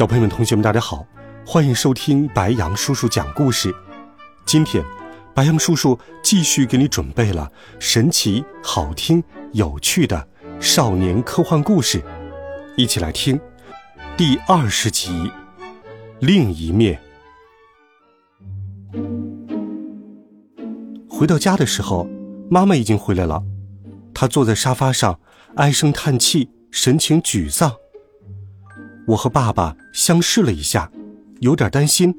小朋友们、同学们，大家好，欢迎收听白羊叔叔讲故事。今天，白羊叔叔继续给你准备了神奇、好听、有趣的少年科幻故事，一起来听第二十集《另一面》。回到家的时候，妈妈已经回来了，她坐在沙发上，唉声叹气，神情沮丧。我和爸爸相视了一下，有点担心。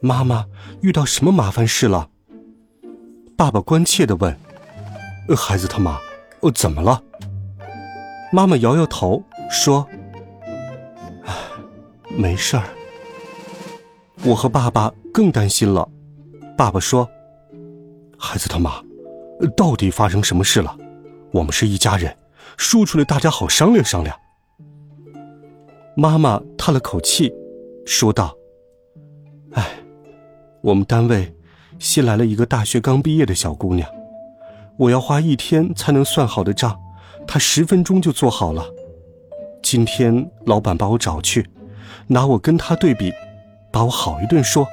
妈妈遇到什么麻烦事了？爸爸关切的问：“孩子他妈，呃，怎么了？”妈妈摇摇头说：“唉，没事儿。”我和爸爸更担心了。爸爸说：“孩子他妈，到底发生什么事了？我们是一家人，说出来大家好商量商量。”妈妈叹了口气，说道：“哎，我们单位新来了一个大学刚毕业的小姑娘，我要花一天才能算好的账，她十分钟就做好了。今天老板把我找去，拿我跟她对比，把我好一顿说。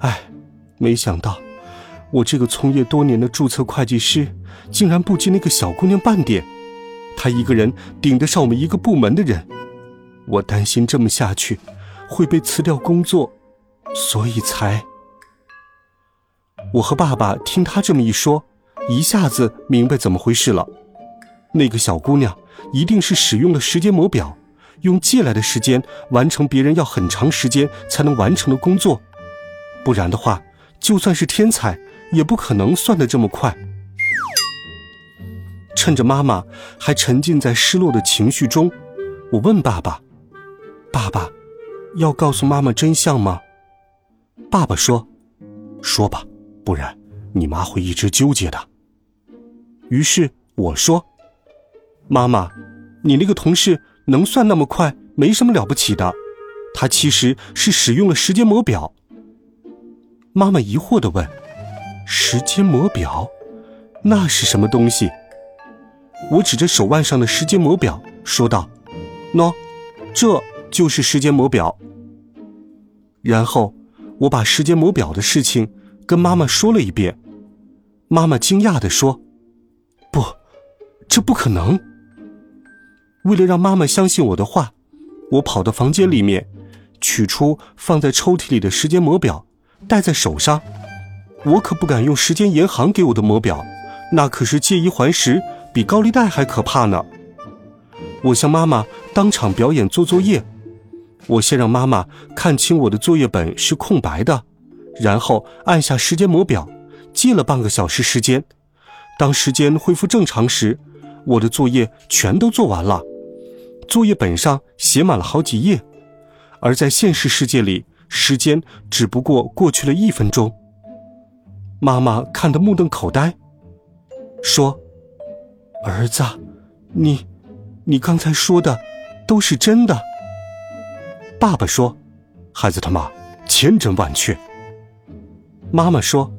哎，没想到我这个从业多年的注册会计师，竟然不及那个小姑娘半点。她一个人顶得上我们一个部门的人。”我担心这么下去会被辞掉工作，所以才。我和爸爸听他这么一说，一下子明白怎么回事了。那个小姑娘一定是使用了时间魔表，用借来的时间完成别人要很长时间才能完成的工作，不然的话，就算是天才也不可能算得这么快。趁着妈妈还沉浸在失落的情绪中，我问爸爸。爸爸，要告诉妈妈真相吗？爸爸说：“说吧，不然你妈会一直纠结的。”于是我说：“妈妈，你那个同事能算那么快，没什么了不起的。他其实是使用了时间魔表。”妈妈疑惑的问：“时间魔表，那是什么东西？”我指着手腕上的时间魔表说道：“喏，这。”就是时间魔表。然后我把时间魔表的事情跟妈妈说了一遍，妈妈惊讶的说：“不，这不可能。”为了让妈妈相信我的话，我跑到房间里面，取出放在抽屉里的时间魔表，戴在手上。我可不敢用时间银行给我的魔表，那可是借一还十，比高利贷还可怕呢。我向妈妈当场表演做作业。我先让妈妈看清我的作业本是空白的，然后按下时间魔表，记了半个小时时间。当时间恢复正常时，我的作业全都做完了，作业本上写满了好几页。而在现实世界里，时间只不过过去了一分钟。妈妈看得目瞪口呆，说：“儿子，你，你刚才说的都是真的。”爸爸说：“孩子他妈，千真万确。”妈妈说：“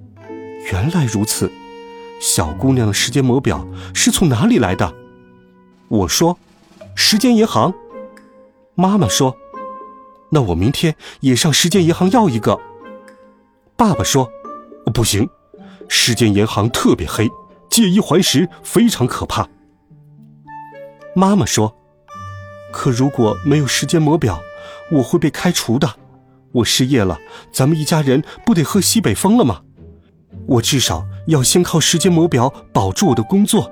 原来如此，小姑娘的时间魔表是从哪里来的？”我说：“时间银行。”妈妈说：“那我明天也上时间银行要一个。”爸爸说：“不行，时间银行特别黑，借一还十，非常可怕。”妈妈说：“可如果没有时间魔表？”我会被开除的，我失业了，咱们一家人不得喝西北风了吗？我至少要先靠时间魔表保住我的工作。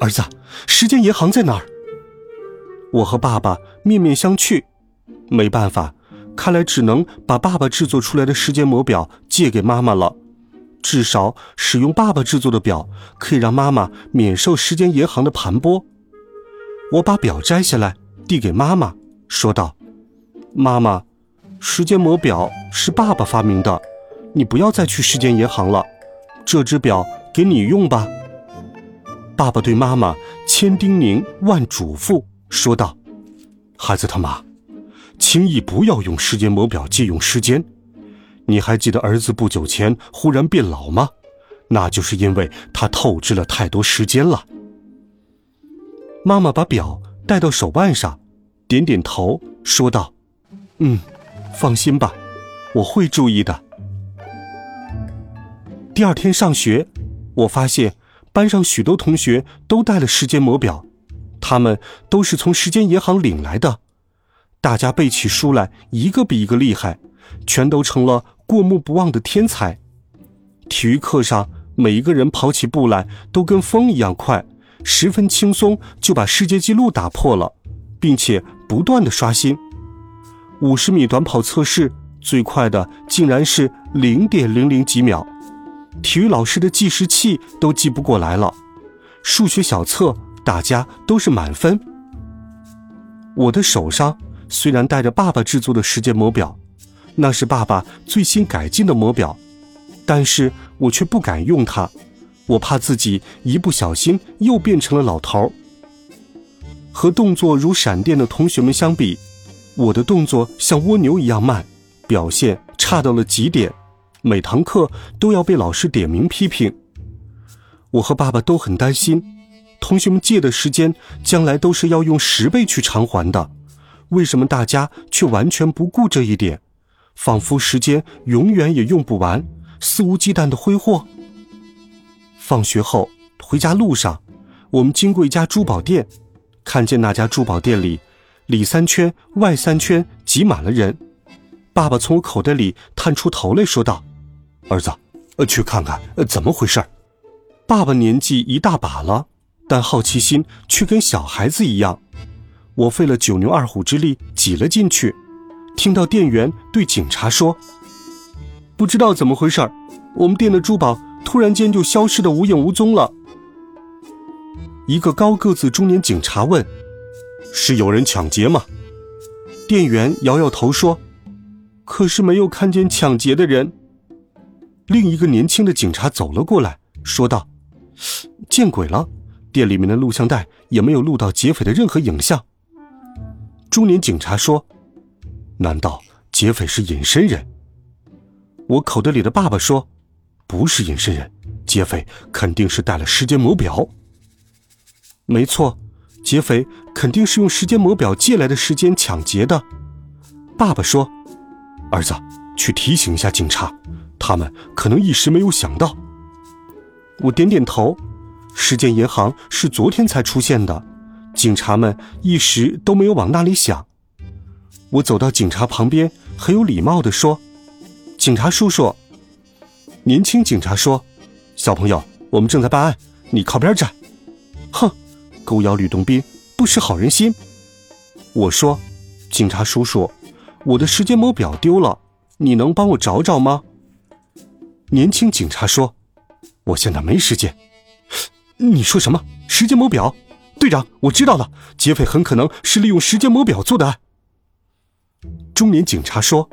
儿子，时间银行在哪儿？我和爸爸面面相觑，没办法，看来只能把爸爸制作出来的时间魔表借给妈妈了。至少使用爸爸制作的表，可以让妈妈免受时间银行的盘剥。我把表摘下来，递给妈妈，说道。妈妈，时间魔表是爸爸发明的，你不要再去时间银行了，这只表给你用吧。爸爸对妈妈千叮咛万嘱咐，说道：“孩子他妈，轻易不要用时间魔表借用时间。你还记得儿子不久前忽然变老吗？那就是因为他透支了太多时间了。”妈妈把表戴到手腕上，点点头，说道：“嗯，放心吧，我会注意的。”第二天上学，我发现班上许多同学都带了时间魔表，他们都是从时间银行领来的。大家背起书来，一个比一个厉害，全都成了过目不忘的天才。体育课上，每一个人跑起步来都跟风一样快。十分轻松就把世界纪录打破了，并且不断的刷新。五十米短跑测试最快的竟然是零点零零几秒，体育老师的计时器都记不过来了。数学小测大家都是满分。我的手上虽然带着爸爸制作的时间魔表，那是爸爸最新改进的魔表，但是我却不敢用它。我怕自己一不小心又变成了老头儿。和动作如闪电的同学们相比，我的动作像蜗牛一样慢，表现差到了极点，每堂课都要被老师点名批评。我和爸爸都很担心，同学们借的时间将来都是要用十倍去偿还的，为什么大家却完全不顾这一点，仿佛时间永远也用不完，肆无忌惮的挥霍？放学后回家路上，我们经过一家珠宝店，看见那家珠宝店里里三圈外三圈挤满了人。爸爸从我口袋里探出头来说道：“儿子，呃，去看看，呃，怎么回事？”爸爸年纪一大把了，但好奇心却跟小孩子一样。我费了九牛二虎之力挤了进去，听到店员对警察说：“不知道怎么回事我们店的珠宝。”突然间就消失的无影无踪了。一个高个子中年警察问：“是有人抢劫吗？”店员摇摇头说：“可是没有看见抢劫的人。”另一个年轻的警察走了过来，说道：“见鬼了！店里面的录像带也没有录到劫匪的任何影像。”中年警察说：“难道劫匪是隐身人？”我口袋里的爸爸说。不是隐身人，劫匪肯定是带了时间魔表。没错，劫匪肯定是用时间魔表借来的时间抢劫的。爸爸说：“儿子，去提醒一下警察，他们可能一时没有想到。”我点点头。时间银行是昨天才出现的，警察们一时都没有往那里想。我走到警察旁边，很有礼貌的说：“警察叔叔。”年轻警察说：“小朋友，我们正在办案，你靠边站。”哼，狗咬吕洞宾，不识好人心。我说：“警察叔叔，我的时间魔表丢了，你能帮我找找吗？”年轻警察说：“我现在没时间。”你说什么？时间魔表？队长，我知道了，劫匪很可能是利用时间魔表做的案。中年警察说：“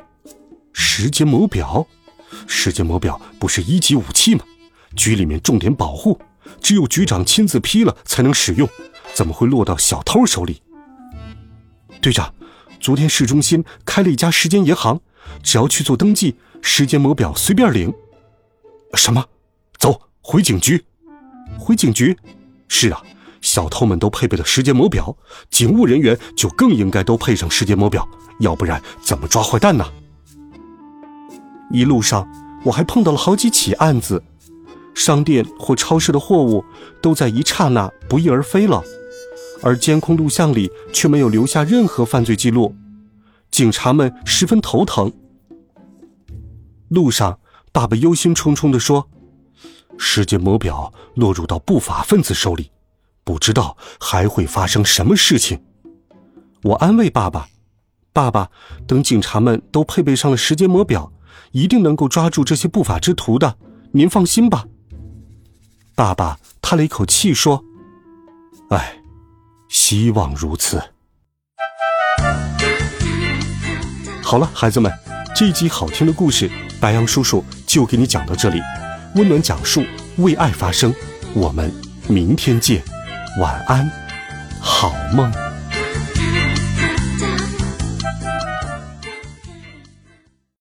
时间魔表。”时间魔表不是一级武器吗？局里面重点保护，只有局长亲自批了才能使用，怎么会落到小偷手里？队长，昨天市中心开了一家时间银行，只要去做登记，时间魔表随便领。什么？走，回警局。回警局？是啊，小偷们都配备了时间魔表，警务人员就更应该都配上时间魔表，要不然怎么抓坏蛋呢？一路上，我还碰到了好几起案子，商店或超市的货物都在一刹那不翼而飞了，而监控录像里却没有留下任何犯罪记录，警察们十分头疼。路上，爸爸忧心忡忡地说：“时间魔表落入到不法分子手里，不知道还会发生什么事情。”我安慰爸爸：“爸爸，等警察们都配备上了时间魔表。”一定能够抓住这些不法之徒的，您放心吧。爸爸叹了一口气说：“哎，希望如此。”好了，孩子们，这一集好听的故事，白羊叔叔就给你讲到这里。温暖讲述，为爱发声。我们明天见，晚安，好梦。